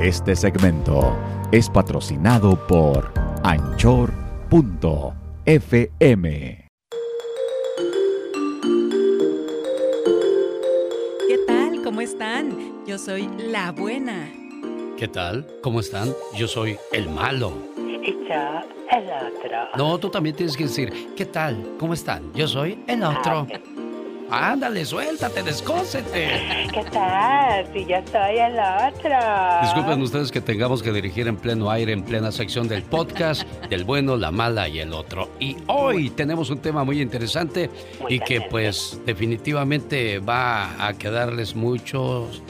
Este segmento es patrocinado por anchor.fm. ¿Qué tal? ¿Cómo están? Yo soy la buena. ¿Qué tal? ¿Cómo están? Yo soy el malo. El otro. No, tú también tienes que decir, ¿qué tal? ¿Cómo están? Yo soy el otro. Ándale, suéltate, descósete. ¿Qué tal? Si yo soy el otro. Disculpen ustedes que tengamos que dirigir en pleno aire, en plena sección del podcast, del bueno, la mala y el otro. Y hoy tenemos un tema muy interesante y que pues definitivamente va a quedarles muchos,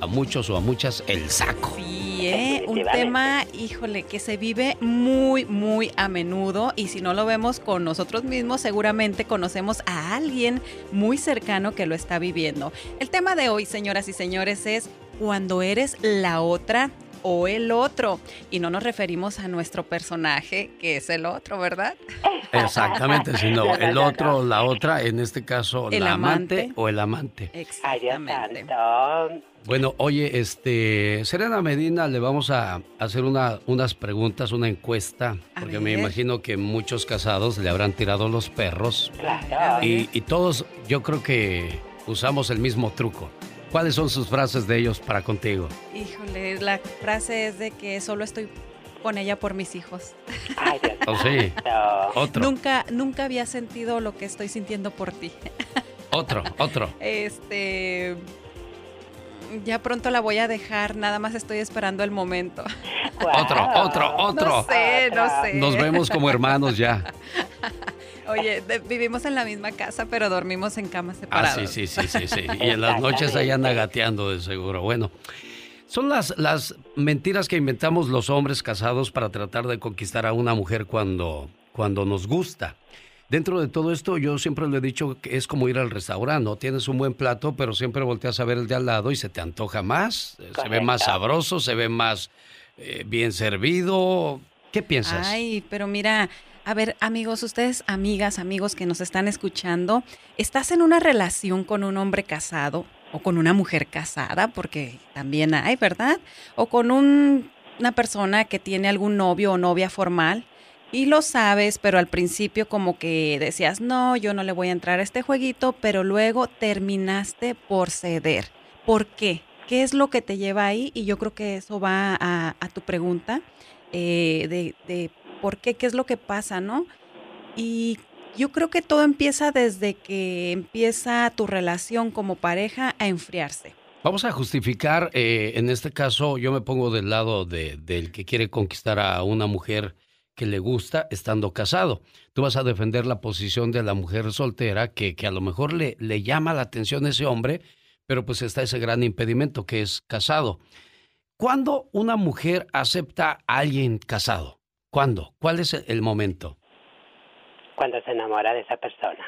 a muchos o a muchas el saco. Sí, ¿eh? un tema, híjole, que se vive muy, muy a menudo y si no lo vemos con nosotros mismos, seguramente conocemos a alguien muy cercano que lo está viviendo. El tema de hoy, señoras y señores, es cuando eres la otra o el otro. Y no nos referimos a nuestro personaje, que es el otro, ¿verdad? Exactamente, sino el otro, la otra, en este caso, El la amante, amante. o el amante. Exactamente. Bueno, oye, este, Serena Medina, le vamos a hacer una, unas preguntas, una encuesta, A porque me imagino que muchos casados le habrán tirado los perros Claro. y, y todos, yo creo que usamos el mismo truco. ¿Cuáles son sus frases de ellos para contigo? Híjole, la frase es de que solo estoy con ella por mis hijos. Ay, Oh, sí. santo. Otro, Nunca, nunca había sentido lo que estoy sintiendo por ti. otro, otro. Este. Ya pronto la voy a dejar, nada más estoy esperando el momento. Otro, otro, otro. No sé, no sé. Nos vemos como hermanos ya. Oye, de- vivimos en la misma casa, pero dormimos en camas Ah, separadas. sí, sí, sí, sí, sí. Y en las noches ahí anda gateando de seguro. Bueno, son las, las mentiras que inventamos los hombres casados para tratar de conquistar a una mujer cuando, cuando nos gusta. Dentro de todo esto, yo siempre le he dicho que es como ir al restaurante, ¿no? Tienes un buen plato, pero siempre volteas a ver el de al lado y se te antoja más, eh, se ve más sabroso, se ve más eh, bien servido. ¿Qué piensas? Ay, pero mira, a ver, amigos, ustedes, amigas, amigos que nos están escuchando, ¿estás en una relación con un hombre casado o con una mujer casada? Porque también hay, ¿verdad? O con un- una persona que tiene algún novio o novia formal. Y lo sabes, pero al principio como que decías, no, yo no le voy a entrar a este jueguito, pero luego terminaste por ceder. ¿Por qué? ¿Qué es lo que te lleva ahí? Y yo creo que eso va a, a tu pregunta eh, de, de por qué, qué es lo que pasa, ¿no? Y yo creo que todo empieza desde que empieza tu relación como pareja a enfriarse. Vamos a justificar, eh, en este caso yo me pongo del lado de- del que quiere conquistar a una mujer que le gusta estando casado. Tú vas a defender la posición de la mujer soltera que, a lo mejor le, le llama la atención ese hombre, pero pues está ese gran impedimento que es casado. ¿Cuándo una mujer acepta a alguien casado? ¿Cuándo? ¿Cuál es el momento? Cuando se enamora de esa persona.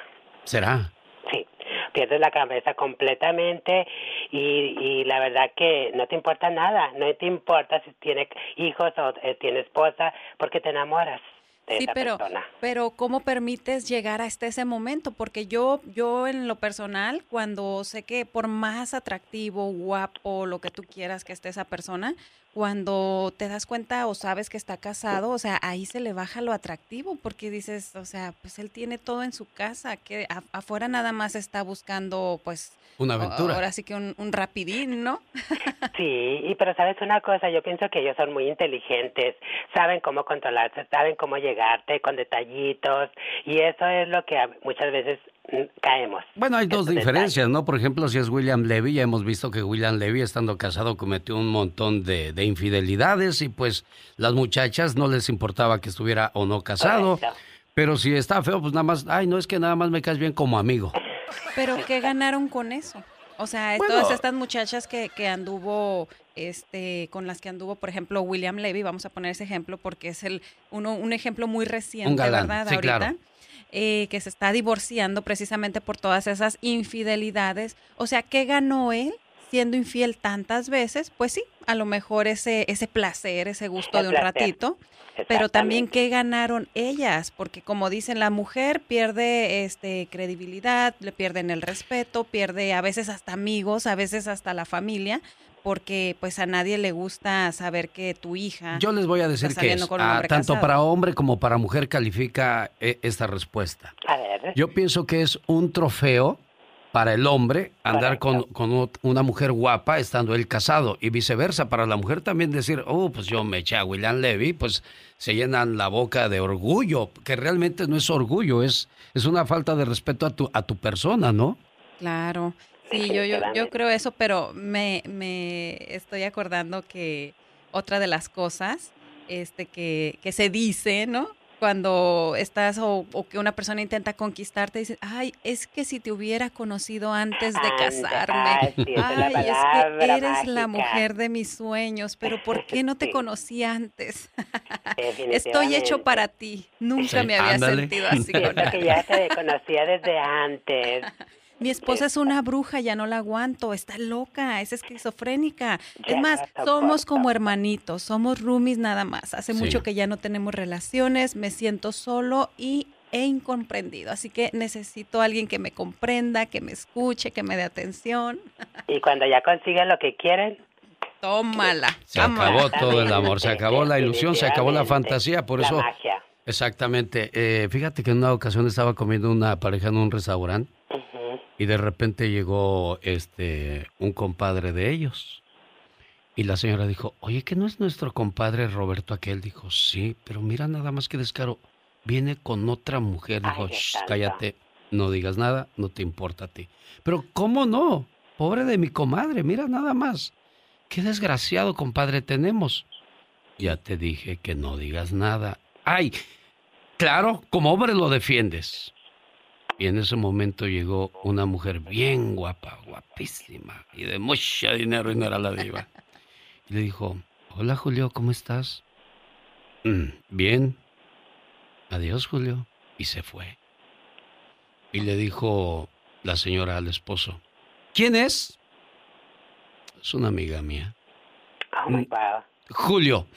¿Será? Sí. Pierdes la cabeza completamente y, y la verdad que no te importa nada. No te importa si tiene hijos o eh, tiene esposa porque te enamoras de Sí, esa pero, persona. pero ¿cómo permites llegar hasta ese momento? Porque yo, yo en lo personal, cuando sé que por más atractivo, guapo, lo que tú quieras que esté esa persona, cuando te das cuenta o sabes que está casado, o sea, ahí se le baja lo atractivo porque dices, o sea, pues él tiene todo en su casa, que afuera nada más está buscando, pues, Una aventura. ahora sí que un, un rapidín, ¿no? Sí, y pero sabes una cosa, yo pienso que ellos son muy inteligentes, saben cómo controlarse, saben cómo llegarte con detallitos y eso es lo que muchas veces mm, caemos. Bueno, hay dos diferencias, ¿no? Por ejemplo, si es William Levy, ya hemos visto que William Levy, estando casado, cometió un montón de, de infidelidades y pues las muchachas no les importaba que estuviera o no casado. Correcto. Pero si está feo, pues nada más, ay, no es que nada más me caes bien como amigo. Pero ¿qué ganaron con eso? O sea, Bueno. todas estas muchachas que, que anduvo, este, con las que anduvo, por ejemplo, William Levy, vamos a poner ese ejemplo porque es el uno, un ejemplo muy reciente, Un galán, ¿verdad? sí, Ahorita. claro. eh, que se está divorciando precisamente por todas esas infidelidades. O sea, ¿qué ganó él siendo infiel tantas veces? Pues sí, a lo mejor ese, ese placer, ese gusto El de un placer. ratito. Pero también qué ganaron ellas, porque como dicen, la mujer pierde este credibilidad, le pierden el respeto, pierde a veces hasta amigos, a veces hasta la familia, porque pues a nadie le gusta saber que tu hija... Yo les voy a decir que ah, tanto para hombre como para mujer califica eh, esta respuesta. A ver. Yo pienso que es un trofeo para el hombre andar con, con, una mujer guapa estando él casado y viceversa. Para la mujer también decir, oh, pues yo me eché a William Levy, pues se llenan la boca de orgullo, que realmente no es orgullo, es, es una falta de respeto a tu, a tu persona, ¿no? Claro. Sí, yo, yo, yo creo eso, pero me, me estoy acordando que otra de las cosas este, que, que se dice, ¿no? Cuando estás o, que una persona intenta conquistarte, dices, ay, es que si te hubiera conocido antes de casarme, ay, es, que eres la mujer de mis sueños, pero ¿por qué no te conocí antes? Estoy hecho para ti, nunca me había sentido así con que ya te conocía desde antes. Mi esposa es una bruja, ya no la aguanto, está loca, es esquizofrénica. es más, somos como hermanitos, somos roomies nada más. Hace mucho que ya no tenemos relaciones, me siento solo y e incomprendido. Así que necesito a alguien que me comprenda, que me escuche, que me dé atención. Y cuando ya consiguen lo que quieren, tómala. Se acabó todo el amor, se acabó la ilusión, se acabó la fantasía, por eso. Exactamente. Eh, fíjate que en una ocasión estaba comiendo una pareja en un restaurante y de repente llegó este un compadre de ellos. Y la señora dijo, oye, ¿que no es nuestro compadre Roberto aquel? Dijo, sí, pero mira nada más que descaro. Viene con otra mujer. Dijo, cállate, no digas nada, no te importa a ti. Pero ¿cómo no? Pobre de mi comadre, mira nada más. Qué desgraciado compadre tenemos. Ya te dije que no digas nada. Ay, claro, como hombre lo defiendes. Y en ese momento llegó una mujer bien guapa, guapísima, y de mucho dinero y no era la diva. Y le dijo, hola Julio, ¿cómo estás? Mm, bien. Adiós Julio. Y se fue. Y le dijo la señora al esposo, ¿quién es? Es una amiga mía. Oh, mm, Julio,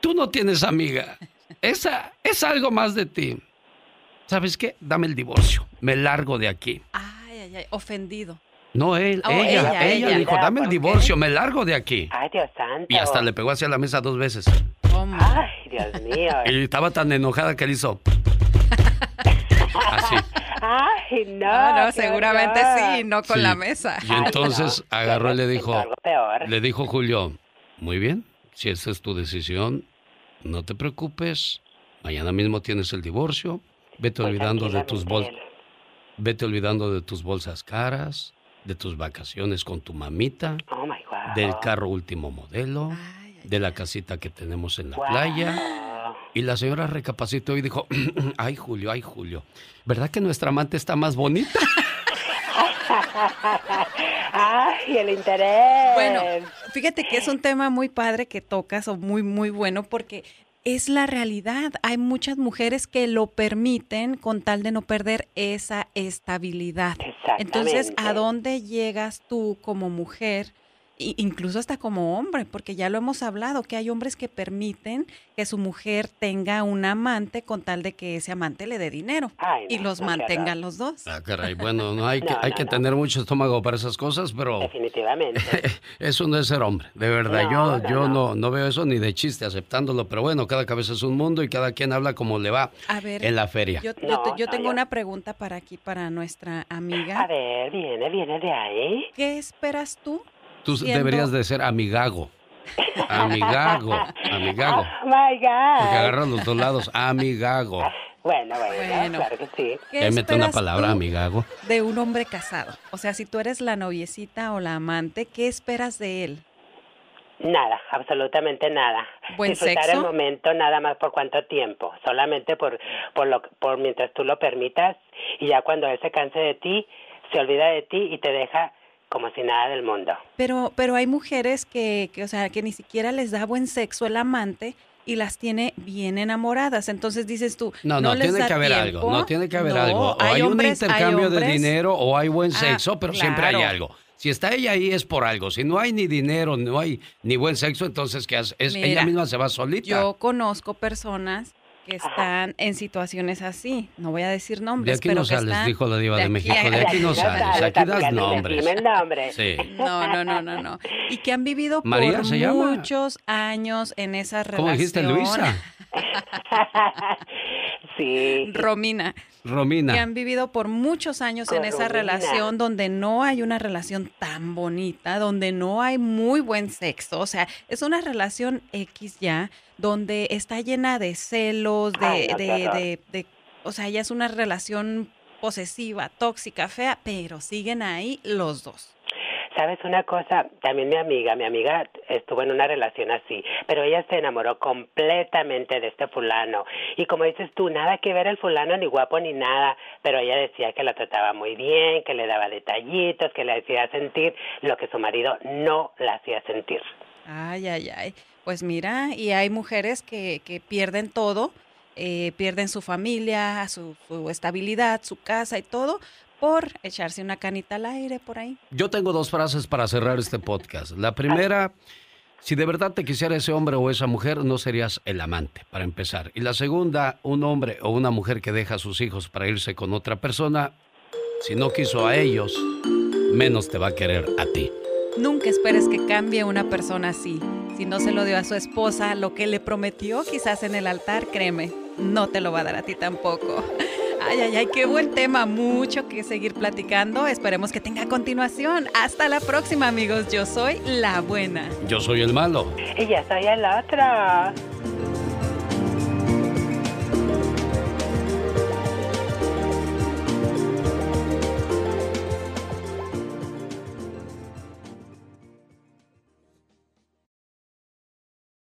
tú no tienes amiga. Esa es algo más de ti. ¿Sabes qué? Dame el divorcio, me largo de aquí. Ay, ay, ay, ofendido. No, él, oh, ella, ella, le dijo, dame el divorcio, me largo de aquí. Ay, Dios santo. Y hasta le pegó hacia la mesa dos veces. Ay, Dios mío. Y estaba tan enojada que le hizo. Así. Ay, no. No, no seguramente sí, no con la mesa. Y entonces agarró y le dijo, le dijo Julio, muy bien, si esa es tu decisión, no te preocupes, mañana mismo tienes el divorcio, Vete pues olvidando de tus bolsas. Vete olvidando de tus bolsas caras, de tus vacaciones con tu mamita, oh del carro último modelo, de la casita que tenemos en la playa. Y la señora recapacitó y dijo, ay Julio, ay Julio, ¿verdad que nuestra amante está más bonita? ay, el interés. Bueno, fíjate que es un tema muy padre que tocas o muy, muy bueno porque es la realidad. Hay muchas mujeres que lo permiten con tal de no perder esa estabilidad. Entonces, ¿a dónde llegas tú como mujer? Incluso hasta como hombre, porque ya lo hemos hablado, que hay hombres que permiten que su mujer tenga un amante con tal de que ese amante le dé dinero y los mantengan los dos. Ah, caray, bueno, no hay que, hay que tener mucho estómago para esas cosas, pero... Definitivamente. eso no es ser hombre, de verdad. yo yo no, no veo eso ni de chiste aceptándolo, pero bueno, cada cabeza es un mundo y cada quien habla como le va en la feria. Yo, yo tengo una pregunta para aquí, para nuestra amiga. A ver, viene, viene de ahí. ¿Qué esperas tú Tú deberías de ser amigago. Amigago, amigago. Oh my God. Porque agarran los dos lados, amigago. Bueno, bueno, claro que sí. ¿Qué mete una palabra, amigago. De un hombre casado. O sea, si tú eres la noviecita o la amante, ¿qué esperas de él? Nada, absolutamente nada. ¿Buen Disfrutar el momento nada más por cuánto tiempo, solamente por por lo por mientras tú lo permitas y ya cuando él se canse de ti, se olvida de ti y te deja como si nada del mundo. Pero, pero hay mujeres que, que, o sea, que ni siquiera les da buen sexo el amante y las tiene bien enamoradas. Entonces dices tú, no, no, tiene que haber algo, no tiene que haber algo. O hay, un intercambio de dinero o hay buen ah, sexo, pero siempre hay algo. Si está ella ahí es por algo. Si no hay ni dinero, no hay ni buen sexo, entonces ¿qué hace? Es, ella misma se va solita. Yo conozco personas que están en situaciones así. No voy a decir nombres, de aquí pero no sales, están, dijo la diva de, México. De aquí no sales, aquí das nombres. Sí. No, no, no, no, no. Y que han vivido por muchos años en esa relación. ¿Cómo dijiste, Luisa? sí. Romina. Romina. Que han vivido por muchos años en esa relación donde no hay una relación tan bonita, donde no hay muy buen sexo. O sea, es una relación X ya, donde está llena de celos, de, de, de, o sea, ya es una relación posesiva, tóxica, fea, pero siguen ahí los dos. ¿Sabes una cosa? También mi amiga, mi amiga estuvo en una relación así, pero ella se enamoró completamente de este fulano. Y como dices tú, nada que ver el fulano, ni guapo ni nada, pero ella decía que la trataba muy bien, que le daba detallitos, que le hacía sentir lo que su marido no la hacía sentir. Ay, ay, ay. Pues mira, y hay mujeres que, que pierden todo, eh, pierden su familia, su, su estabilidad, su casa y todo por echarse una canita al aire por ahí. Yo tengo dos frases para cerrar este podcast. La primera, si de verdad te quisiera ese hombre o esa mujer, no serías el amante, para empezar. Y la segunda, un hombre o una mujer que deja a sus hijos para irse con otra persona, si no quiso a ellos, menos te va a querer a ti. Nunca esperes que cambie una persona así. Si no se lo dio a su esposa, lo que le prometió quizás en el altar, créeme, no te lo va a dar a ti tampoco. Ay, ay, ay, qué buen tema. Mucho que seguir platicando. Esperemos que tenga continuación. Hasta la próxima, amigos. Yo soy la buena. Yo soy el malo. Y yo soy el otro.